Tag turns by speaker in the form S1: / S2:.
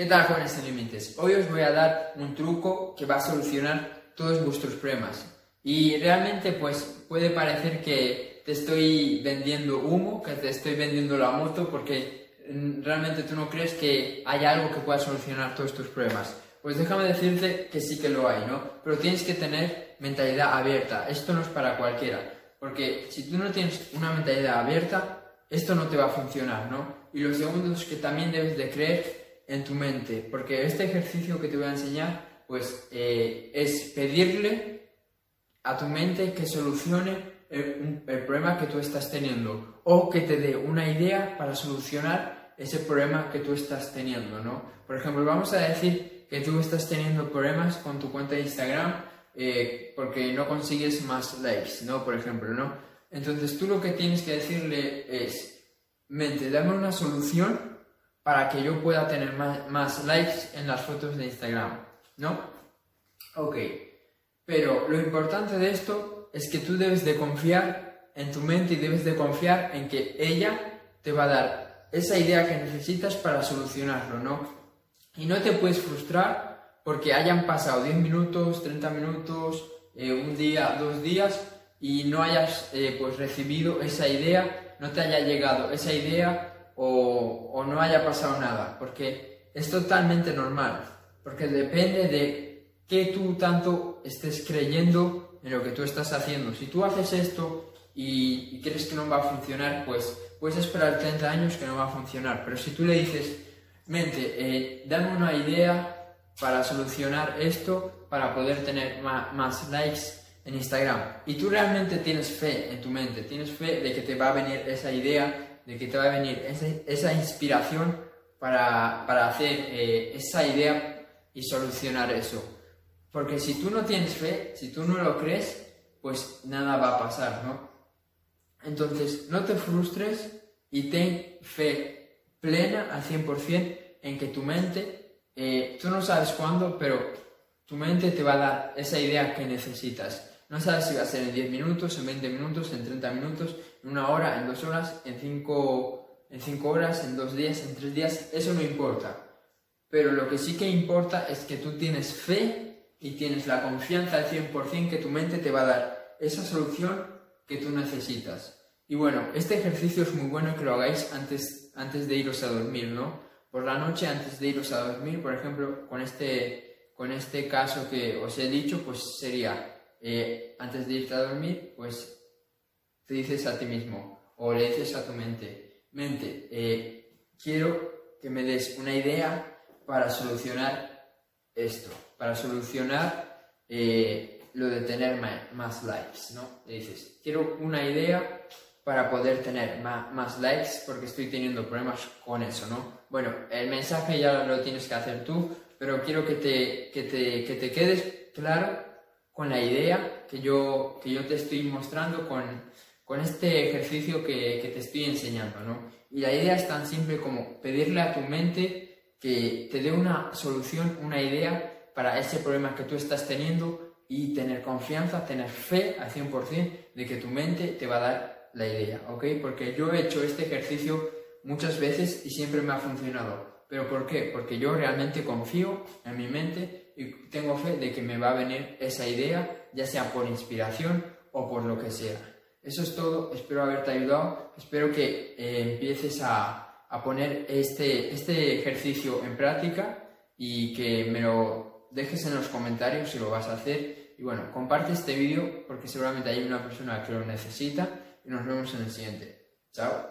S1: ¿Qué tal jóvenes sin límites? Hoy os voy a dar un truco que va a solucionar todos vuestros problemas. Y realmente pues puede parecer que te estoy vendiendo humo, que te estoy vendiendo la moto porque mm, realmente tú no crees que hay algo que pueda solucionar todos tus problemas. Pues déjame decirte que sí que lo hay, ¿no? Pero tienes que tener mentalidad abierta. Esto no es para cualquiera. Porque si tú no tienes una mentalidad abierta, esto no te va a funcionar, ¿no? Y lo segundo es que también debes de creer en tu mente, porque este ejercicio que te voy a enseñar, pues eh, es pedirle a tu mente que solucione el, problema que tú estás teniendo o que te dé una idea para solucionar ese problema que tú estás teniendo, ¿no? Por ejemplo, vamos a decir que tú estás teniendo problemas con tu cuenta de Instagram eh, porque no consigues más likes, ¿no? Por ejemplo, ¿no? Entonces tú lo que tienes que decirle es, mente, dame una solución para que yo pueda tener más, likes en las fotos de Instagram, ¿no? Ok, pero lo importante de esto es que tú debes de confiar en tu mente y debes de confiar en que ella te va a dar esa idea que necesitas para solucionarlo, ¿no? Y no te puedes frustrar porque hayan pasado 10 minutos, 30 minutos, eh, un día, dos días y no hayas eh, pues recibido esa idea, no te haya llegado esa idea o, no haya pasado nada, porque es totalmente normal, porque depende de qué tú tanto estés creyendo en lo que tú estás haciendo. Si tú haces esto y, crees que no va a funcionar, pues puedes esperar 30 años que no va a funcionar, pero si tú le dices, mente, eh, dame una idea para solucionar esto, para poder tener más likes en Instagram, y tú realmente tienes fe en tu mente, tienes fe de que te va a venir esa idea de que te va a venir esa, inspiración para, hacer eh, esa idea y solucionar eso. Porque si tú no tienes fe, si tú no lo crees, pues nada va a pasar, ¿no? Entonces, no te frustres y ten fe plena al 100% en que tu mente, eh, tú no sabes cuándo, pero tu mente te va a dar esa idea que necesitas. No sabes si va a ser en 10 minutos, en 20 minutos, en 30 minutos, en una hora, en dos horas, en 5 en cinco horas, en dos días, en tres días, eso no importa. Pero lo que sí que importa es que tú tienes fe y tienes la confianza al 100% que tu mente te va a dar esa solución que tú necesitas. Y bueno, este ejercicio es muy bueno que lo hagáis antes, antes de iros a dormir, ¿no? Por la noche, antes de iros a dormir, por ejemplo, con este, con este caso que os he dicho, pues sería eh, antes de irte a dormir, pues te dices a ti mismo o le dices a tu mente, mente, eh, quiero que me des una idea para solucionar esto, para solucionar eh, lo de tener más, likes, ¿no? Le dices, quiero una idea para poder tener más, likes porque estoy teniendo problemas con eso, ¿no? Bueno, el mensaje ya lo tienes que hacer tú, pero quiero que te, que te, que te quedes claro con la idea que yo, que yo te estoy mostrando con, con este ejercicio que, que, te estoy enseñando, ¿no? Y la idea es tan simple como pedirle a tu mente que te dé una solución, una idea para ese problema que tú estás teniendo y tener confianza, tener fe al 100% de que tu mente te va a dar la idea, ¿ok? Porque yo he hecho este ejercicio muchas veces y siempre me ha funcionado. ¿Pero por qué? Porque yo realmente confío en mi mente y tengo fe de que me va a venir esa idea, ya sea por inspiración o por lo que sea. Eso es todo, espero haberte ayudado, espero que eh, empieces a, a, poner este, este ejercicio en práctica y que me lo dejes en los comentarios si lo vas a hacer. Y bueno, comparte este vídeo porque seguramente hay una persona que lo necesita y nos vemos en el siguiente. Chao.